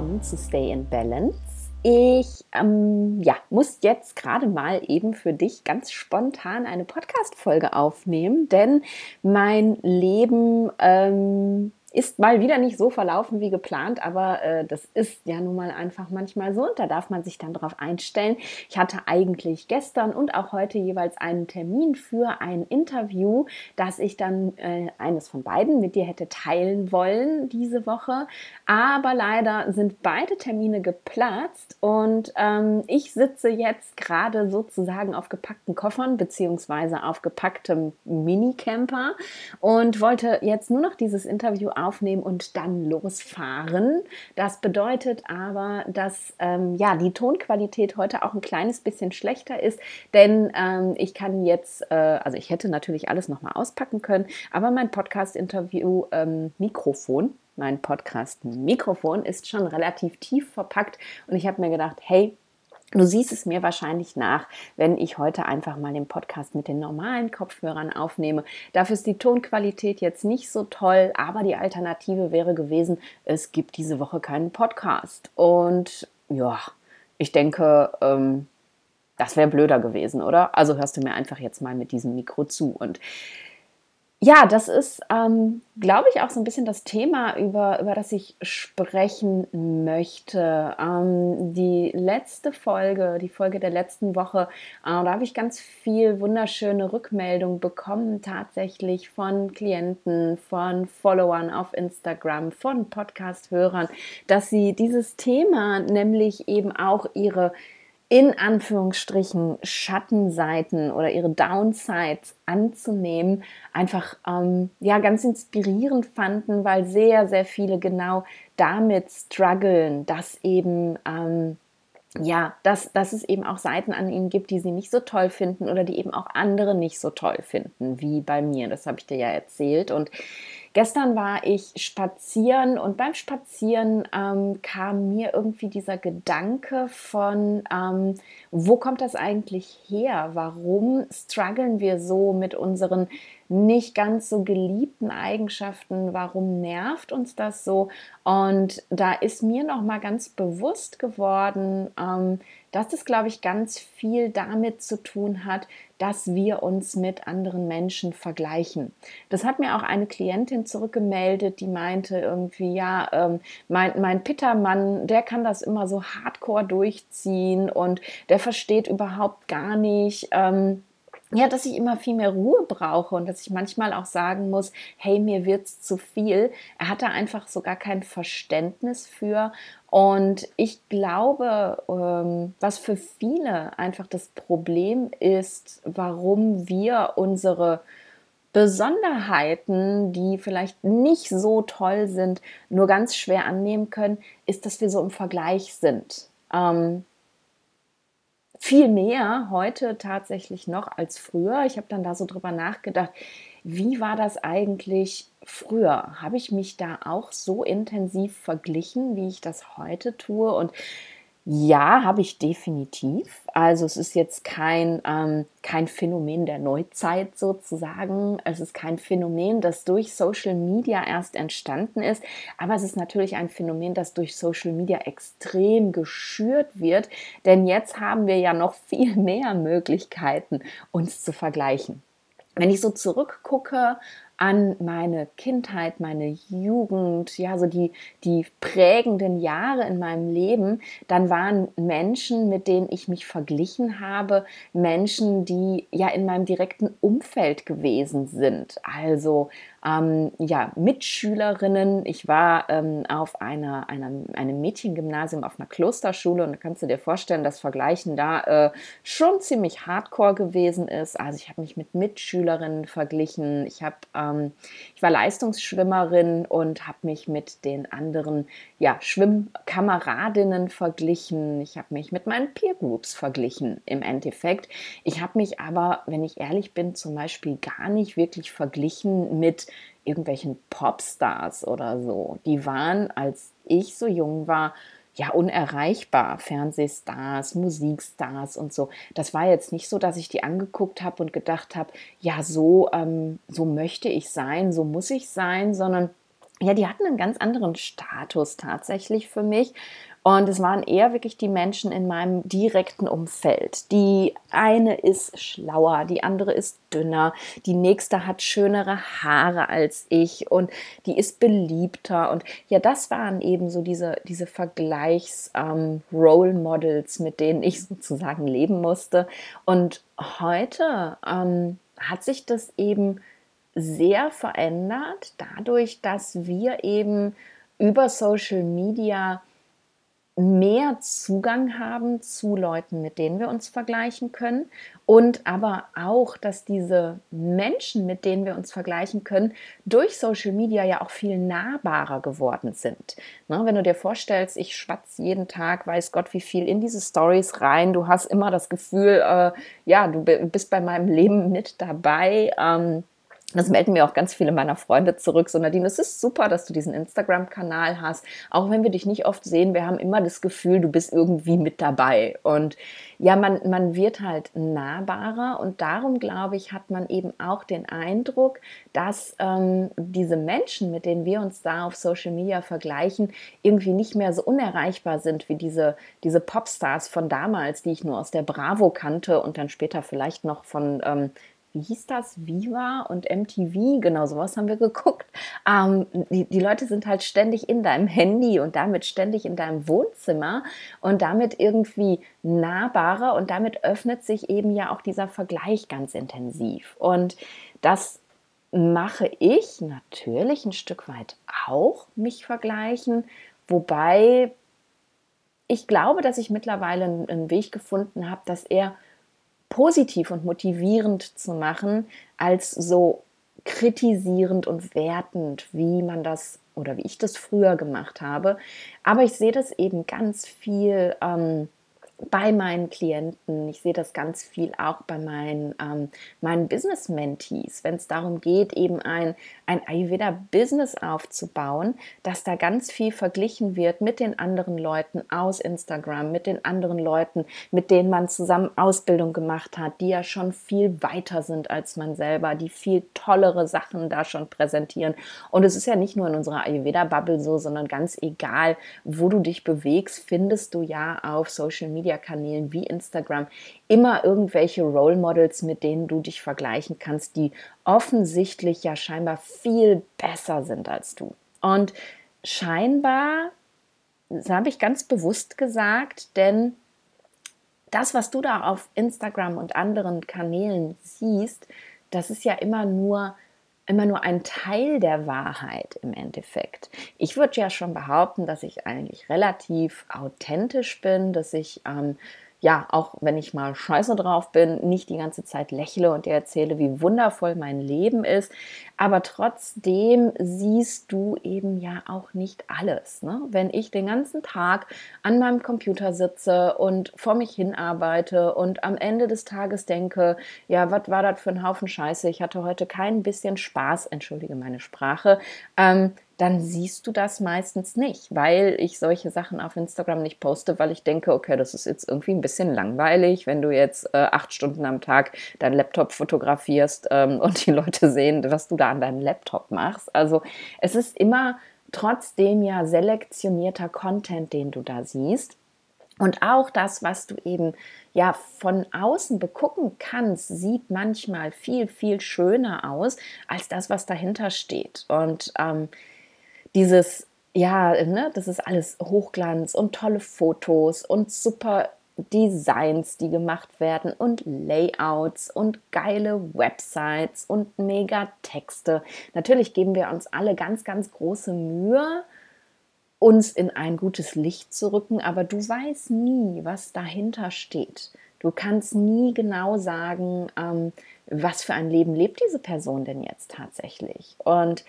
willkommen zu Stay in Balance. Ich ähm, ja, muss jetzt gerade mal eben für dich ganz spontan eine Podcast-Folge aufnehmen, denn mein Leben ähm, ist mal wieder nicht so verlaufen wie geplant, aber äh, das ist ja nun mal einfach manchmal so und da darf man sich dann darauf einstellen. Ich hatte eigentlich gestern und auch heute jeweils einen Termin für ein Interview, das ich dann äh, eines von beiden mit dir hätte teilen wollen diese Woche, aber leider sind beide Termine geplatzt und ähm, ich sitze jetzt gerade sozusagen auf gepackten Koffern beziehungsweise auf gepacktem Minicamper und wollte jetzt nur noch dieses Interview aufnehmen und dann losfahren. Das bedeutet aber, dass ähm, ja die Tonqualität heute auch ein kleines bisschen schlechter ist, denn ähm, ich kann jetzt, äh, also ich hätte natürlich alles nochmal auspacken können, aber mein Podcast-Interview ähm, Mikrofon mein Podcast-Mikrofon ist schon relativ tief verpackt und ich habe mir gedacht, hey, Du siehst es mir wahrscheinlich nach, wenn ich heute einfach mal den Podcast mit den normalen Kopfhörern aufnehme. Dafür ist die Tonqualität jetzt nicht so toll, aber die Alternative wäre gewesen, es gibt diese Woche keinen Podcast. Und ja, ich denke, ähm, das wäre blöder gewesen, oder? Also hörst du mir einfach jetzt mal mit diesem Mikro zu. Und ja, das ist, ähm, glaube ich, auch so ein bisschen das Thema, über, über das ich sprechen möchte. Ähm, die letzte Folge, die Folge der letzten Woche, äh, da habe ich ganz viel wunderschöne Rückmeldungen bekommen, tatsächlich von Klienten, von Followern auf Instagram, von Podcast-Hörern, dass sie dieses Thema, nämlich eben auch ihre in Anführungsstrichen Schattenseiten oder ihre Downsides anzunehmen, einfach ähm, ja ganz inspirierend fanden, weil sehr, sehr viele genau damit strugglen, dass eben ähm, ja, dass, dass es eben auch Seiten an ihnen gibt, die sie nicht so toll finden oder die eben auch andere nicht so toll finden, wie bei mir. Das habe ich dir ja erzählt. Und Gestern war ich spazieren und beim Spazieren ähm, kam mir irgendwie dieser Gedanke von, ähm, wo kommt das eigentlich her? Warum strugglen wir so mit unseren nicht ganz so geliebten Eigenschaften? Warum nervt uns das so? Und da ist mir noch mal ganz bewusst geworden, ähm, dass es, glaube ich, ganz viel damit zu tun hat, dass wir uns mit anderen Menschen vergleichen. Das hat mir auch eine Klientin zurückgemeldet, die meinte irgendwie, ja, ähm, mein, mein Pittermann, der kann das immer so hardcore durchziehen und der versteht überhaupt gar nicht, ähm, ja, dass ich immer viel mehr Ruhe brauche und dass ich manchmal auch sagen muss, hey, mir wird's zu viel. Er hat da einfach so gar kein Verständnis für. Und ich glaube, ähm, was für viele einfach das Problem ist, warum wir unsere Besonderheiten, die vielleicht nicht so toll sind, nur ganz schwer annehmen können, ist, dass wir so im Vergleich sind. Ähm, viel mehr heute tatsächlich noch als früher. Ich habe dann da so drüber nachgedacht, wie war das eigentlich früher? Habe ich mich da auch so intensiv verglichen, wie ich das heute tue? Und ja, habe ich definitiv. Also es ist jetzt kein, ähm, kein Phänomen der Neuzeit sozusagen. Es ist kein Phänomen, das durch Social Media erst entstanden ist. Aber es ist natürlich ein Phänomen, das durch Social Media extrem geschürt wird. Denn jetzt haben wir ja noch viel mehr Möglichkeiten, uns zu vergleichen. Wenn ich so zurückgucke an meine Kindheit, meine Jugend, ja, so die, die prägenden Jahre in meinem Leben, dann waren Menschen, mit denen ich mich verglichen habe, Menschen, die ja in meinem direkten Umfeld gewesen sind. Also ähm, ja, Mitschülerinnen. Ich war ähm, auf einer, einer, einem Mädchengymnasium, auf einer Klosterschule und da kannst du dir vorstellen, dass Vergleichen da äh, schon ziemlich hardcore gewesen ist. Also ich habe mich mit Mitschülerinnen verglichen. Ich, hab, ähm, ich war Leistungsschwimmerin und habe mich mit den anderen ja, Schwimmkameradinnen verglichen. Ich habe mich mit meinen Peer Groups verglichen im Endeffekt. Ich habe mich aber, wenn ich ehrlich bin, zum Beispiel gar nicht wirklich verglichen mit irgendwelchen Popstars oder so. Die waren, als ich so jung war, ja unerreichbar. Fernsehstars, Musikstars und so. Das war jetzt nicht so, dass ich die angeguckt habe und gedacht habe, ja, so, ähm, so möchte ich sein, so muss ich sein, sondern ja, die hatten einen ganz anderen Status tatsächlich für mich. Und es waren eher wirklich die Menschen in meinem direkten Umfeld. Die eine ist schlauer, die andere ist dünner, die nächste hat schönere Haare als ich und die ist beliebter. Und ja, das waren eben so diese, diese Vergleichs-Role ähm, Models, mit denen ich sozusagen leben musste. Und heute ähm, hat sich das eben sehr verändert, dadurch, dass wir eben über Social Media mehr Zugang haben zu Leuten, mit denen wir uns vergleichen können und aber auch, dass diese Menschen, mit denen wir uns vergleichen können, durch Social Media ja auch viel nahbarer geworden sind. Ne, wenn du dir vorstellst, ich schwatze jeden Tag, weiß Gott wie viel in diese Stories rein, du hast immer das Gefühl, äh, ja, du bist bei meinem Leben mit dabei. Ähm, das melden mir auch ganz viele meiner Freunde zurück. So, Nadine, es ist super, dass du diesen Instagram-Kanal hast. Auch wenn wir dich nicht oft sehen, wir haben immer das Gefühl, du bist irgendwie mit dabei. Und ja, man, man wird halt nahbarer. Und darum, glaube ich, hat man eben auch den Eindruck, dass ähm, diese Menschen, mit denen wir uns da auf Social Media vergleichen, irgendwie nicht mehr so unerreichbar sind wie diese, diese Popstars von damals, die ich nur aus der Bravo kannte und dann später vielleicht noch von ähm, wie hieß das, Viva und MTV, genau sowas haben wir geguckt. Ähm, die, die Leute sind halt ständig in deinem Handy und damit ständig in deinem Wohnzimmer und damit irgendwie nahbarer und damit öffnet sich eben ja auch dieser Vergleich ganz intensiv. Und das mache ich natürlich ein Stück weit auch, mich vergleichen, wobei ich glaube, dass ich mittlerweile einen Weg gefunden habe, dass er positiv und motivierend zu machen, als so kritisierend und wertend, wie man das oder wie ich das früher gemacht habe. Aber ich sehe das eben ganz viel ähm, bei meinen Klienten. Ich sehe das ganz viel auch bei meinen, ähm, meinen Business-Mentees, wenn es darum geht, eben ein, ein Ayurveda-Business aufzubauen, dass da ganz viel verglichen wird mit den anderen Leuten aus Instagram, mit den anderen Leuten, mit denen man zusammen Ausbildung gemacht hat, die ja schon viel weiter sind als man selber, die viel tollere Sachen da schon präsentieren. Und es ist ja nicht nur in unserer Ayurveda-Bubble so, sondern ganz egal, wo du dich bewegst, findest du ja auf Social Media Media-Kanälen wie Instagram immer irgendwelche Role Models, mit denen du dich vergleichen kannst, die offensichtlich ja scheinbar viel besser sind als du. Und scheinbar, das habe ich ganz bewusst gesagt, denn das, was du da auf Instagram und anderen Kanälen siehst, das ist ja immer nur immer nur ein Teil der Wahrheit im Endeffekt. Ich würde ja schon behaupten, dass ich eigentlich relativ authentisch bin, dass ich ähm, ja, auch wenn ich mal scheiße drauf bin, nicht die ganze Zeit lächle und dir erzähle, wie wundervoll mein Leben ist. Aber trotzdem siehst du eben ja auch nicht alles. Ne? Wenn ich den ganzen Tag an meinem Computer sitze und vor mich hin arbeite und am Ende des Tages denke, ja, was war das für ein Haufen Scheiße? Ich hatte heute kein bisschen Spaß, entschuldige meine Sprache. Ähm, dann siehst du das meistens nicht, weil ich solche Sachen auf Instagram nicht poste, weil ich denke, okay, das ist jetzt irgendwie ein bisschen langweilig, wenn du jetzt äh, acht Stunden am Tag deinen Laptop fotografierst ähm, und die Leute sehen, was du da an deinem Laptop machst. Also es ist immer trotzdem ja selektionierter Content, den du da siehst. Und auch das, was du eben ja von außen begucken kannst, sieht manchmal viel, viel schöner aus als das, was dahinter steht. Und ähm, dieses, ja, ne, das ist alles Hochglanz und tolle Fotos und super Designs, die gemacht werden und Layouts und geile Websites und mega Texte. Natürlich geben wir uns alle ganz, ganz große Mühe, uns in ein gutes Licht zu rücken, aber du weißt nie, was dahinter steht. Du kannst nie genau sagen, ähm, was für ein Leben lebt diese Person denn jetzt tatsächlich. Und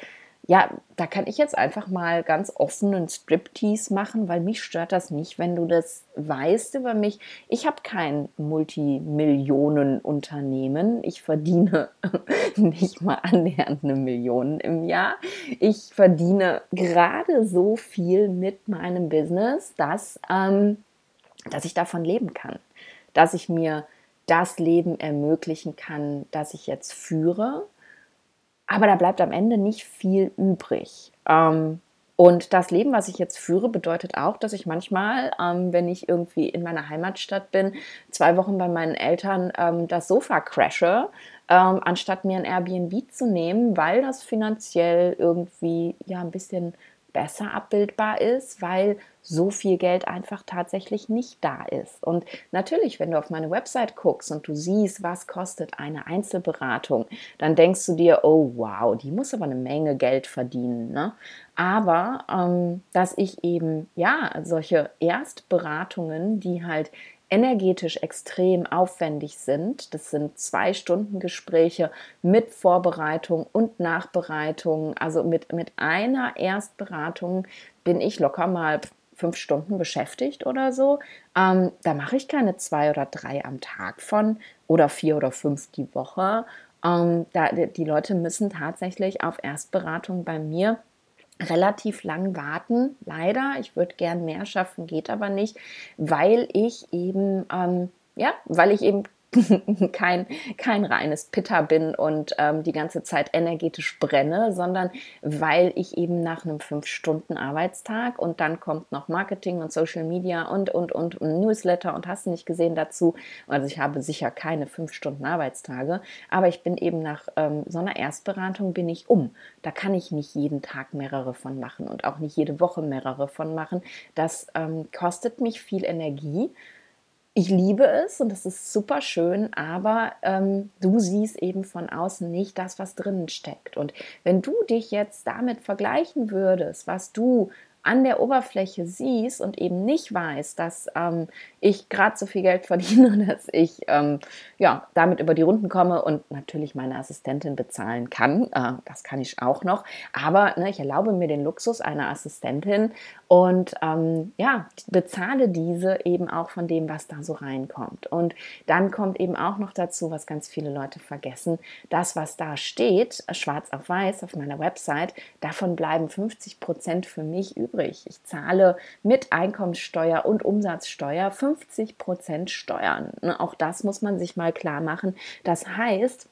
ja, da kann ich jetzt einfach mal ganz offen einen Striptease machen, weil mich stört das nicht, wenn du das weißt über mich. Ich habe kein Multimillionenunternehmen. Ich verdiene nicht mal annähernd eine Million im Jahr. Ich verdiene gerade so viel mit meinem Business, dass, ähm, dass ich davon leben kann. Dass ich mir das Leben ermöglichen kann, das ich jetzt führe aber da bleibt am Ende nicht viel übrig. Ähm, und das Leben, was ich jetzt führe, bedeutet auch, dass ich manchmal, ähm, wenn ich irgendwie in meiner Heimatstadt bin, zwei Wochen bei meinen Eltern ähm, das Sofa crashe, anstatt mir ein Airbnb zu nehmen, weil das finanziell irgendwie ja ein bisschen besser abbildbar ist, weil so viel Geld einfach tatsächlich nicht da ist. Und natürlich, wenn du auf meine Website guckst und du siehst, was kostet eine Einzelberatung, dann denkst du dir, oh wow, die muss aber eine Menge Geld verdienen. Ne? Aber ähm, dass ich eben, ja, solche Erstberatungen, die halt energetisch extrem aufwendig sind. Das sind zwei Stunden Gespräche mit Vorbereitung und Nachbereitung. Also mit, mit einer Erstberatung bin ich locker mal fünf Stunden beschäftigt oder so. Ähm, da mache ich keine zwei oder drei am Tag von oder vier oder fünf die Woche. Ähm, da, die Leute müssen tatsächlich auf Erstberatung bei mir relativ lang warten. Leider, ich würde gern mehr schaffen, geht aber nicht, weil ich eben, ähm, ja, weil ich eben kein, kein reines Pitter bin und ähm, die ganze Zeit energetisch brenne, sondern weil ich eben nach einem fünf Stunden Arbeitstag und dann kommt noch Marketing und Social Media und, und, und Newsletter und hast du nicht gesehen dazu. Also ich habe sicher keine fünf Stunden Arbeitstage, aber ich bin eben nach ähm, so einer Erstberatung bin ich um. Da kann ich nicht jeden Tag mehrere von machen und auch nicht jede Woche mehrere von machen. Das ähm, kostet mich viel Energie ich liebe es und es ist super schön, aber ähm, du siehst eben von außen nicht das, was drinnen steckt. Und wenn du dich jetzt damit vergleichen würdest, was du an der Oberfläche siehst und eben nicht weißt, dass ähm, ich gerade so viel Geld verdiene, dass ich ähm, ja, damit über die Runden komme und natürlich meine Assistentin bezahlen kann. Äh, das kann ich auch noch. Aber ne, ich erlaube mir den Luxus einer Assistentin und ähm, ja, bezahle diese eben auch von dem, was da so reinkommt. Und dann kommt eben auch noch dazu, was ganz viele Leute vergessen, das, was da steht, schwarz auf weiß auf meiner Website, davon bleiben 50 Prozent für mich übrig übrig. Ich zahle mit Einkommenssteuer und Umsatzsteuer 50 Prozent Steuern. Ne, auch das muss man sich mal klar machen. Das heißt,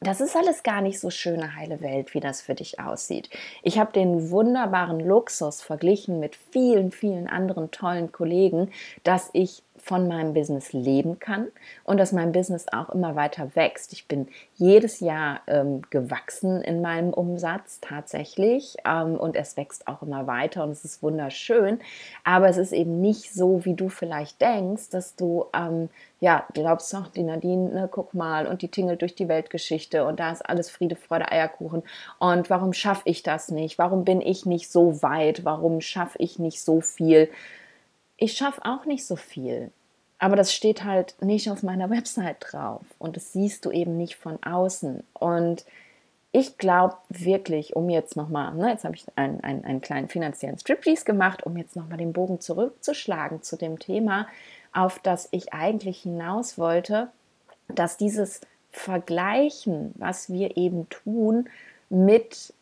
das ist alles gar nicht so schöne heile Welt, wie das für dich aussieht. Ich habe den wunderbaren Luxus verglichen mit vielen, vielen anderen tollen Kollegen, dass ich von meinem Business leben kann und dass mein Business auch immer weiter wächst. Ich bin jedes Jahr ähm, gewachsen in meinem Umsatz tatsächlich ähm, und es wächst auch immer weiter und es ist wunderschön. Aber es ist eben nicht so, wie du vielleicht denkst, dass du ähm, ja glaubst, doch, die Nadine, ne, guck mal und die tingelt durch die Weltgeschichte und da ist alles Friede, Freude, Eierkuchen. Und warum schaffe ich das nicht? Warum bin ich nicht so weit? Warum schaffe ich nicht so viel? ich schaffe auch nicht so viel. Aber das steht halt nicht auf meiner Website drauf und das siehst du eben nicht von außen. Und ich glaube wirklich, um jetzt nochmal, ne, jetzt habe ich einen, einen, einen kleinen finanziellen Striptease gemacht, um jetzt nochmal den Bogen zurückzuschlagen zu dem Thema, auf das ich eigentlich hinaus wollte, dass dieses Vergleichen, was wir eben tun, mit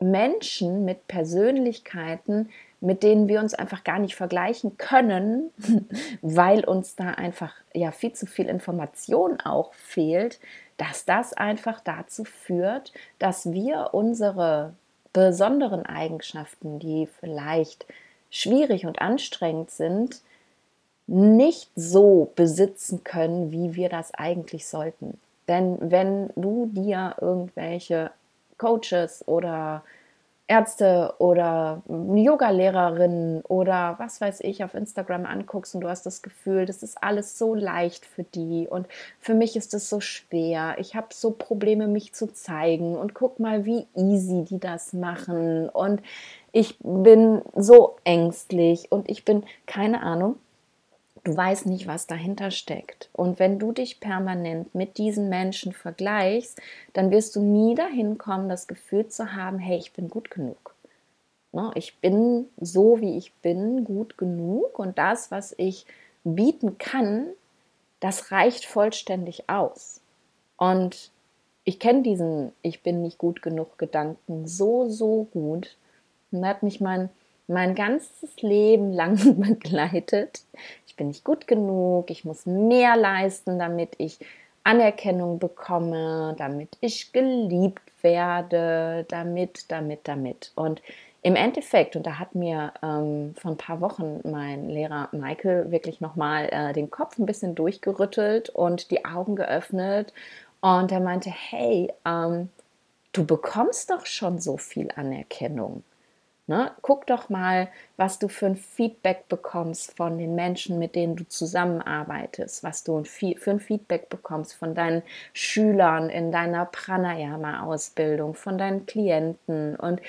Menschen, mit Persönlichkeiten, mit denen wir uns einfach gar nicht vergleichen können, weil uns da einfach ja viel zu viel Information auch fehlt, dass das einfach dazu führt, dass wir unsere besonderen Eigenschaften, die vielleicht schwierig und anstrengend sind, nicht so besitzen können, wie wir das eigentlich sollten. Denn wenn du dir irgendwelche Coaches oder Ärzte oder Yoga-Lehrerinnen oder was weiß ich auf Instagram anguckst und du hast das Gefühl, das ist alles so leicht für die und für mich ist es so schwer. Ich habe so Probleme, mich zu zeigen und guck mal, wie easy die das machen und ich bin so ängstlich und ich bin keine Ahnung. Du weißt nicht, was dahinter steckt. Und wenn du dich permanent mit diesen Menschen vergleichst, dann wirst du nie dahin kommen, das Gefühl zu haben, hey, ich bin gut genug. Ne, ich bin so, wie ich bin, gut genug und das, was ich bieten kann, das reicht vollständig aus. Und ich kenne diesen Ich bin nicht gut genug Gedanken so, so gut. Und hat mich mein, mein ganzes Leben lang begleitet bin nicht gut genug, ich muss mehr leisten, damit ich Anerkennung bekomme, damit ich geliebt werde, damit, damit, damit. Und im Endeffekt, und da hat mir ähm, vor ein paar Wochen mein Lehrer Michael wirklich nochmal äh, den Kopf ein bisschen durchgerüttelt und die Augen geöffnet. Und er meinte, hey, ähm, du bekommst doch schon so viel Anerkennung. Ne? Guck doch mal, was du für ein Feedback bekommst von den Menschen, mit denen du zusammenarbeitest, was du für ein Feedback bekommst von deinen Schülern in deiner Pranayama-Ausbildung, von deinen Klienten. Und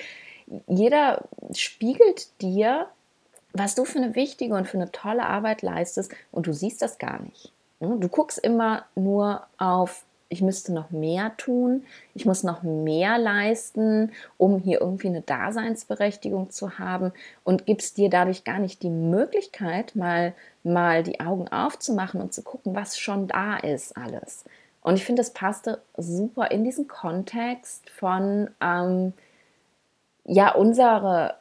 jeder spiegelt dir, was du für eine wichtige und für eine tolle Arbeit leistest und du siehst das gar nicht. Ne? Du guckst immer nur auf ich müsste noch mehr tun, ich muss noch mehr leisten, um hier irgendwie eine Daseinsberechtigung zu haben und gibst dir dadurch gar nicht die Möglichkeit, mal, mal die Augen aufzumachen und zu gucken, was schon da ist alles. Und ich finde, das passte super in diesen Kontext von, ähm, ja, unsere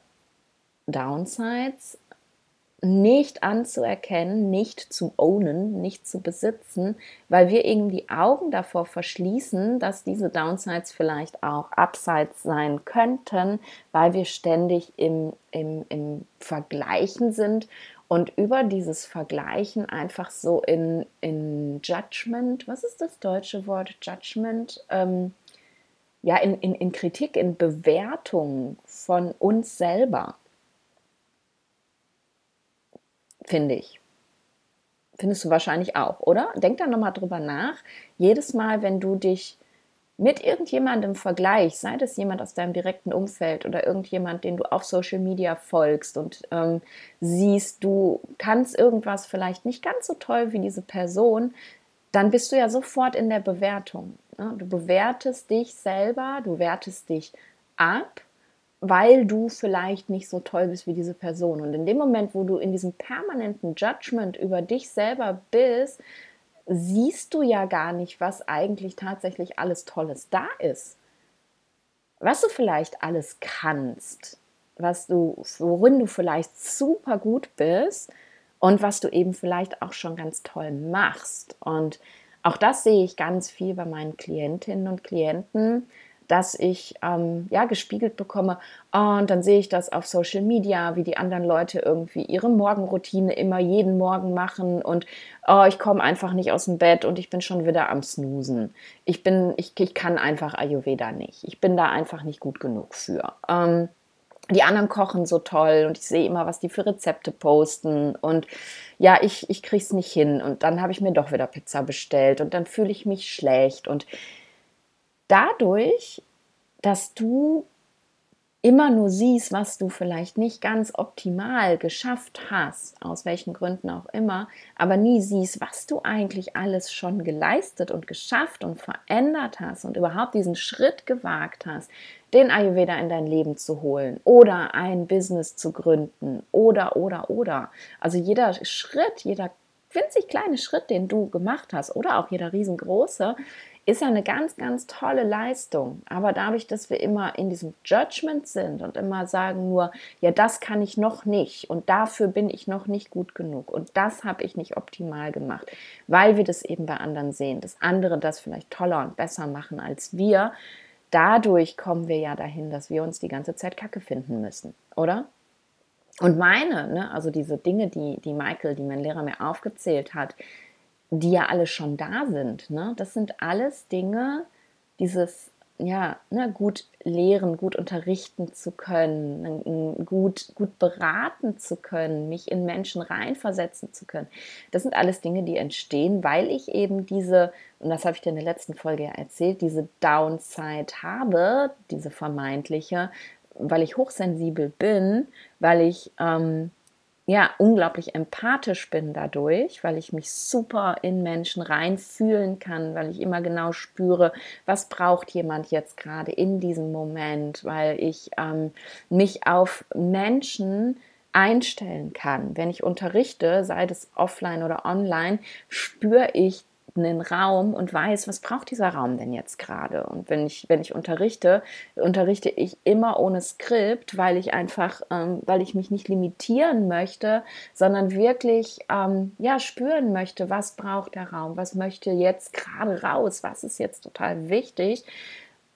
Downsides nicht anzuerkennen, nicht zu ownen, nicht zu besitzen, weil wir eben die Augen davor verschließen, dass diese Downsides vielleicht auch Upsides sein könnten, weil wir ständig im, im, im Vergleichen sind und über dieses Vergleichen einfach so in, in Judgment, was ist das deutsche Wort Judgment? Ähm, ja, in, in, in Kritik, in Bewertung von uns selber finde ich. Findest du wahrscheinlich auch, oder? Denk da nochmal drüber nach. Jedes Mal, wenn du dich mit irgendjemandem vergleichst, sei das jemand aus deinem direkten Umfeld oder irgendjemand, den du auf Social Media folgst und ähm, siehst, du kannst irgendwas vielleicht nicht ganz so toll wie diese Person, dann bist du ja sofort in der Bewertung. Ne? Du bewertest dich selber, du wertest dich ab weil du vielleicht nicht so toll bist wie diese Person. Und in dem Moment, wo du in diesem permanenten Judgment über dich selber bist, siehst du ja gar nicht, was eigentlich tatsächlich alles Tolles da ist. Was du vielleicht alles kannst, was du, worin du vielleicht super gut bist und was du eben vielleicht auch schon ganz toll machst. Und auch das sehe ich ganz viel bei meinen Klientinnen und Klienten, dass ich ähm, ja gespiegelt bekomme und dann sehe ich das auf Social Media, wie die anderen Leute irgendwie ihre Morgenroutine immer jeden Morgen machen und oh, ich komme einfach nicht aus dem Bett und ich bin schon wieder am Snoosen. Ich bin, ich, ich kann einfach Ayurveda nicht. Ich bin da einfach nicht gut genug für. Ähm, die anderen kochen so toll und ich sehe immer, was die für Rezepte posten und ja, ich, ich kriege es nicht hin und dann habe ich mir doch wieder Pizza bestellt und dann fühle ich mich schlecht und dadurch, dass du immer nur siehst, was du vielleicht nicht ganz optimal geschafft hast, aus welchen Gründen auch immer, aber nie siehst, was du eigentlich alles schon geleistet und geschafft und verändert hast und überhaupt diesen Schritt gewagt hast, den Ayurveda in dein Leben zu holen oder ein Business zu gründen oder, oder, oder. Also jeder Schritt, jeder winzig kleine Schritt, den du gemacht hast oder auch jeder riesengroße, ist ja eine ganz, ganz tolle Leistung. Aber dadurch, dass wir immer in diesem Judgment sind und immer sagen nur, ja, das kann ich noch nicht und dafür bin ich noch nicht gut genug und das habe ich nicht optimal gemacht, weil wir das eben bei anderen sehen, dass andere das vielleicht toller und besser machen als wir. Dadurch kommen wir ja dahin, dass wir uns die ganze Zeit Kacke finden müssen, oder? Und meine, ne, also diese Dinge, die, die Michael, die mein Lehrer mir aufgezählt hat, die ja alle schon da sind. Ne? Das sind alles Dinge, dieses ja, ne, gut lehren, gut unterrichten zu können, gut, gut beraten zu können, mich in Menschen reinversetzen zu können. Das sind alles Dinge, die entstehen, weil ich eben diese, und das habe ich dir in der letzten Folge ja erzählt, diese Downside habe, diese vermeintliche, weil ich hochsensibel bin, weil ich ähm, ja, unglaublich empathisch bin dadurch, weil ich mich super in Menschen reinfühlen kann, weil ich immer genau spüre, was braucht jemand jetzt gerade in diesem Moment, weil ich ähm, mich auf Menschen einstellen kann. Wenn ich unterrichte, sei das offline oder online, spüre ich einen Raum und weiß, was braucht dieser Raum denn jetzt gerade. Und wenn ich, wenn ich unterrichte, unterrichte ich immer ohne Skript, weil ich einfach, ähm, weil ich mich nicht limitieren möchte, sondern wirklich ähm, ja, spüren möchte, was braucht der Raum, was möchte jetzt gerade raus, was ist jetzt total wichtig.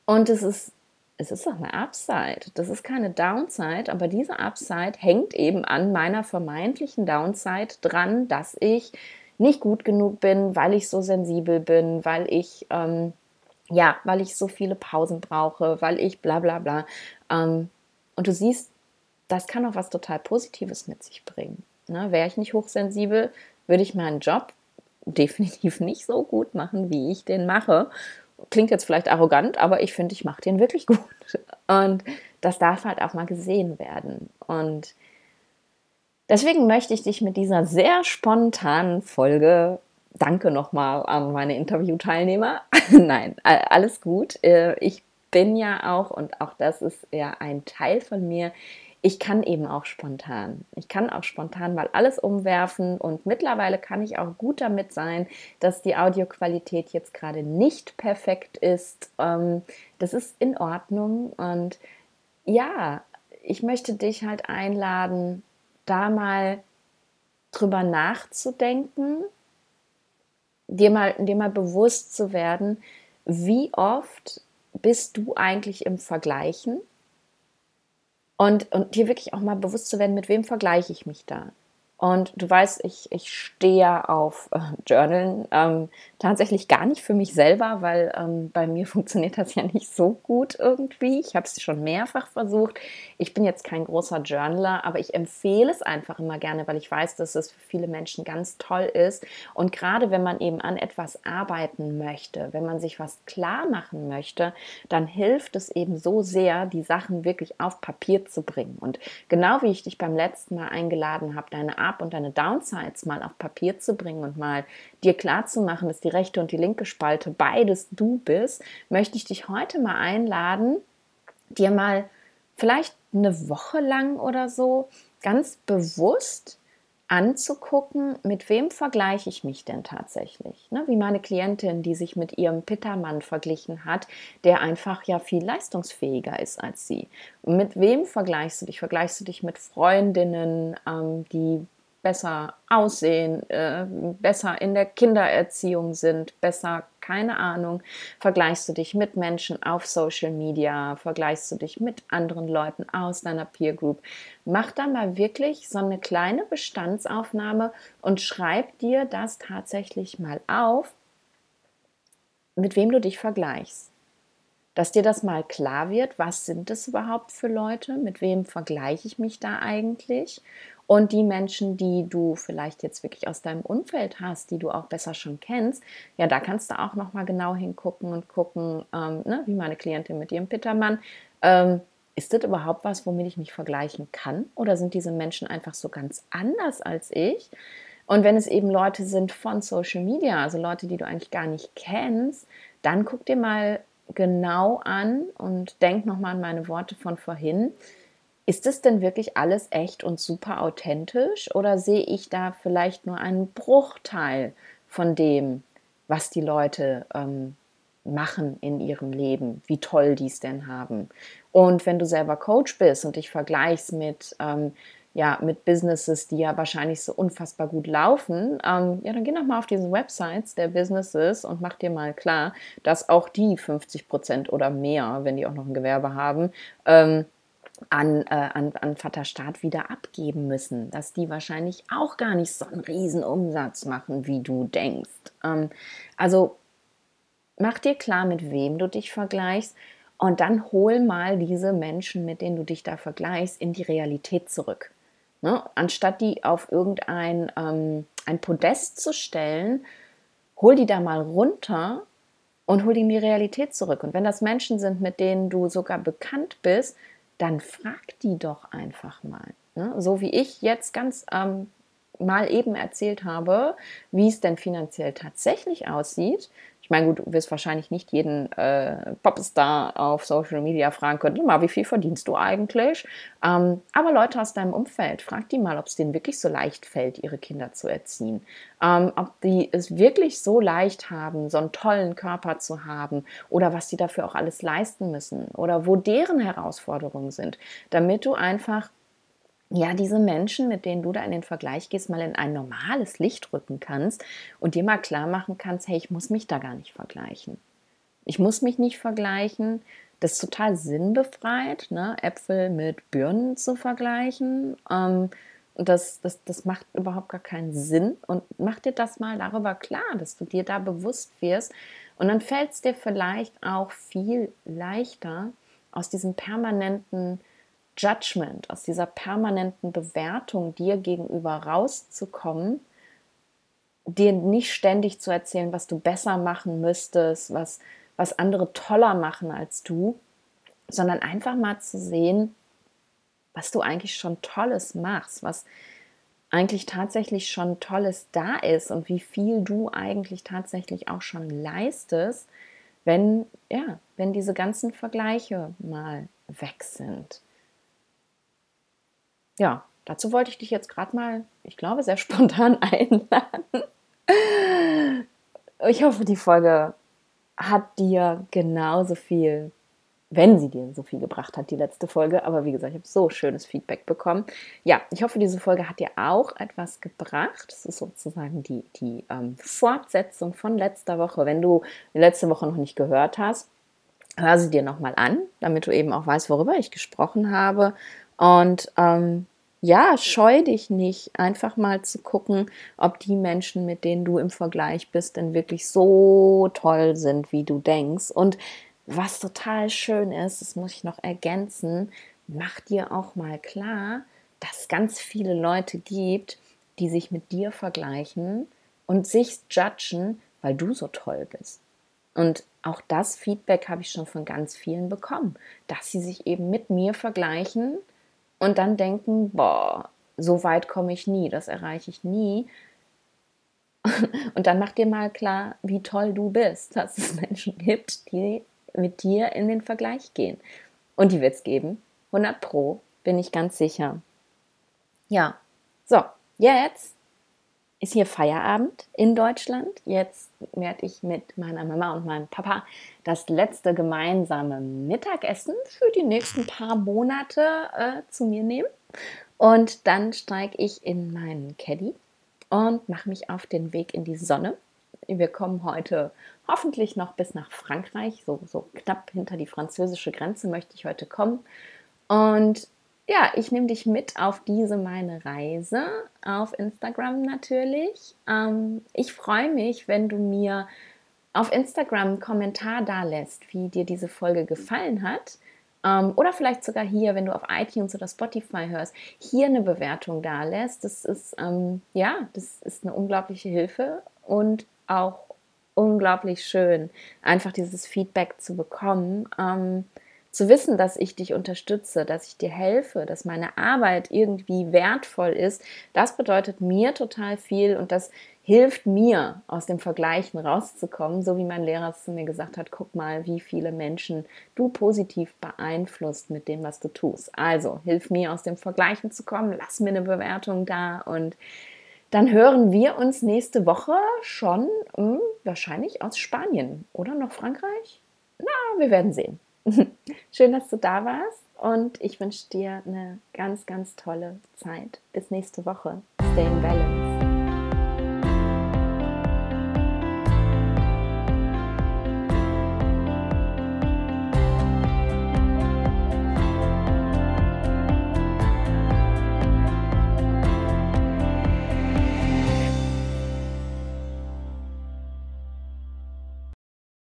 Und es ist es ist doch eine Upside. Das ist keine Downside, aber diese Upside hängt eben an meiner vermeintlichen Downside dran, dass ich nicht gut genug bin, weil ich so sensibel bin, weil ich ähm, ja, weil ich so viele Pausen brauche, weil ich bla bla bla. Ähm, und du siehst, das kann auch was total Positives mit sich bringen. Ne? Wäre ich nicht hochsensibel, würde ich meinen Job definitiv nicht so gut machen, wie ich den mache klingt jetzt vielleicht arrogant, aber ich finde, ich mache den wirklich gut. Und das darf halt auch mal gesehen werden. Und deswegen möchte ich dich mit dieser sehr spontanen Folge, danke nochmal an meine Interviewteilnehmer. Nein, alles gut. Äh, ich bin ja auch, und auch das ist ja ein Teil von mir, ich kann eben auch spontan. Ich kann auch spontan mal alles umwerfen und mittlerweile kann ich auch gut damit sein, dass die Audioqualität jetzt gerade nicht perfekt ist. Ähm, das ist in Ordnung und ja, ich möchte dich halt einladen, da mal drüber nachzudenken, dir mal, dir mal bewusst zu werden, wie oft bist du eigentlich im Vergleichen? Und, und dir wirklich auch mal bewusst zu werden, mit wem vergleiche ich mich da. Und du weißt, ich, ich stehe auf äh, Journalen ähm, tatsächlich gar nicht für mich selber, weil ähm, bei mir funktioniert das ja nicht so gut irgendwie. Ich habe es schon mehrfach versucht. Ich bin jetzt kein großer Journaler, aber ich empfehle es einfach immer gerne, weil ich weiß, dass es für viele Menschen ganz toll ist. Und gerade wenn man eben an etwas arbeiten möchte, wenn man sich was klar machen möchte, dann hilft es eben so sehr, die Sachen wirklich auf Papier zu bringen. Und genau wie ich dich beim letzten Mal eingeladen habe, deine Up- und deine Downsides mal auf Papier zu bringen und mal dir klar zu machen, dass die rechte und die linke Spalte beides du bist, möchte ich dich heute mal einladen, dir mal vielleicht eine Woche lang oder so ganz bewusst anzugucken, mit wem vergleiche ich mich denn tatsächlich. Ne? Wie meine Klientin, die sich mit ihrem Pittermann verglichen hat, der einfach ja viel leistungsfähiger ist als sie. mit wem vergleichst du dich? Vergleichst du dich mit Freundinnen, ähm, die besser aussehen, äh, besser in der Kindererziehung sind, besser, keine Ahnung, vergleichst du dich mit Menschen auf Social Media, vergleichst du dich mit anderen Leuten aus deiner Peer Group. Mach da mal wirklich so eine kleine Bestandsaufnahme und schreib dir das tatsächlich mal auf, mit wem du dich vergleichst. Dass dir das mal klar wird, was sind es überhaupt für Leute, mit wem vergleiche ich mich da eigentlich und die Menschen, die du vielleicht jetzt wirklich aus deinem Umfeld hast, die du auch besser schon kennst, ja, da kannst du auch nochmal genau hingucken und gucken, ähm, ne, wie meine Klientin mit ihrem Pittermann. Ähm, ist das überhaupt was, womit ich mich vergleichen kann? Oder sind diese Menschen einfach so ganz anders als ich? Und wenn es eben Leute sind von Social Media, also Leute, die du eigentlich gar nicht kennst, dann guck dir mal genau an und denk nochmal an meine Worte von vorhin ist es denn wirklich alles echt und super authentisch oder sehe ich da vielleicht nur einen Bruchteil von dem, was die Leute ähm, machen in ihrem Leben, wie toll die es denn haben? Und wenn du selber Coach bist und dich vergleichst mit, ähm, ja, mit Businesses, die ja wahrscheinlich so unfassbar gut laufen, ähm, ja, dann geh noch mal auf diese Websites der Businesses und mach dir mal klar, dass auch die 50 Prozent oder mehr, wenn die auch noch ein Gewerbe haben, ähm, an, äh, an, an Vaterstaat wieder abgeben müssen, dass die wahrscheinlich auch gar nicht so einen riesen Umsatz machen, wie du denkst. Ähm, also mach dir klar, mit wem du dich vergleichst und dann hol mal diese Menschen, mit denen du dich da vergleichst, in die Realität zurück. Ne? Anstatt die auf irgendein ähm, ein Podest zu stellen, hol die da mal runter und hol die in die Realität zurück. Und wenn das Menschen sind, mit denen du sogar bekannt bist, dann frag die doch einfach mal. Ne? So wie ich jetzt ganz ähm, mal eben erzählt habe, wie es denn finanziell tatsächlich aussieht, Ich meine, gut, du wirst wahrscheinlich nicht jeden äh, Popstar auf Social Media fragen können, mal, wie viel verdienst du eigentlich? Ähm, aber Leute aus deinem Umfeld, frag die mal, ob es denen wirklich so leicht fällt, ihre Kinder zu erziehen. Ähm, ob die es wirklich so leicht haben, so einen tollen Körper zu haben oder was sie dafür auch alles leisten müssen oder wo deren Herausforderungen sind, damit du einfach ja, diese Menschen, mit denen du da in den Vergleich gehst, mal in ein normales Licht rücken kannst und dir mal klar machen kannst, hey, ich muss mich da gar nicht vergleichen. Ich muss mich nicht vergleichen. Das ist total sinnbefreit, ne? Äpfel mit Birnen zu vergleichen. Ähm, das, das, das macht überhaupt gar keinen Sinn. Und mach dir das mal darüber klar, dass du dir da bewusst wirst. Und dann fällt es dir vielleicht auch viel leichter, aus diesem permanenten Judgment, aus dieser permanenten Bewertung dir gegenüber rauszukommen, dir nicht ständig zu erzählen, was du besser machen müsstest, was, was andere toller machen als du, sondern einfach mal zu sehen, was du eigentlich schon Tolles machst, was eigentlich tatsächlich schon Tolles da ist und wie viel du eigentlich tatsächlich auch schon leistest, wenn, ja, wenn diese ganzen Vergleiche mal weg sind ja, dazu wollte ich dich jetzt gerade mal, ich glaube, sehr spontan einladen. Ich hoffe, die Folge hat dir genauso viel, wenn sie dir so viel gebracht hat, die letzte Folge. Aber wie gesagt, ich habe so schönes Feedback bekommen. Ja, ich hoffe, diese Folge hat dir auch etwas gebracht. Das ist sozusagen die, die ähm, Fortsetzung von letzter Woche. Wenn du die letzte Woche noch nicht gehört hast, hör sie dir nochmal an, damit du eben auch weißt, worüber ich gesprochen habe. Und ähm, ja, scheu dich nicht, einfach mal zu gucken, ob die Menschen, mit denen du im Vergleich bist, denn wirklich so toll sind, wie du denkst. Und was total schön ist, das muss ich noch ergänzen, mach dir auch mal klar, dass es ganz viele Leute gibt, die sich mit dir vergleichen und sich judgen, weil du so toll bist. Und auch das Feedback habe ich schon von ganz vielen bekommen, dass sie sich eben mit mir vergleichen und dann denken, boah, so weit komme ich nie, das erreiche ich nie. Und dann mach dir mal klar, wie toll du bist, dass es Menschen gibt, die mit dir in den Vergleich gehen. Und die wird es geben. 100 Pro, bin ich ganz sicher. Ja, so, jetzt ist hier Feierabend in Deutschland. Jetzt werde ich mit meiner Mama und meinem Papa das letzte gemeinsame Mittagessen für die nächsten paar Monate äh, zu mir nehmen. Und dann steige ich in meinen Caddy und mache mich auf den Weg in die Sonne. Wir kommen heute hoffentlich noch bis nach Frankreich. So, so knapp hinter die französische Grenze möchte ich heute kommen. Und ja, ich nehme dich mit auf diese meine Reise, auf Instagram natürlich. Ähm, ich freue mich, wenn du mir auf Instagram einen Kommentar da lässt, wie dir diese Folge gefallen hat. Ähm, oder vielleicht sogar hier, wenn du auf iTunes oder Spotify hörst, hier eine Bewertung da lässt. Das ist, ähm, ja, das ist eine unglaubliche Hilfe und auch unglaublich schön, einfach dieses Feedback zu bekommen. Zu wissen, dass ich dich unterstütze, dass ich dir helfe, dass meine Arbeit irgendwie wertvoll ist, das bedeutet mir total viel und das hilft mir, aus dem Vergleichen rauszukommen, so wie mein Lehrer zu mir gesagt hat, guck mal, wie viele Menschen du positiv beeinflusst mit dem, was du tust. Also, hilf mir, aus dem Vergleichen zu kommen, lass mir eine Bewertung da und dann hören wir uns nächste Woche schon mh, hm, wahrscheinlich aus Spanien oder noch Frankreich. Na, wir werden sehen. Schön, dass du da warst und ich wünsche dir eine ganz, ganz tolle Zeit. Bis nächste Woche. Stay in Balance.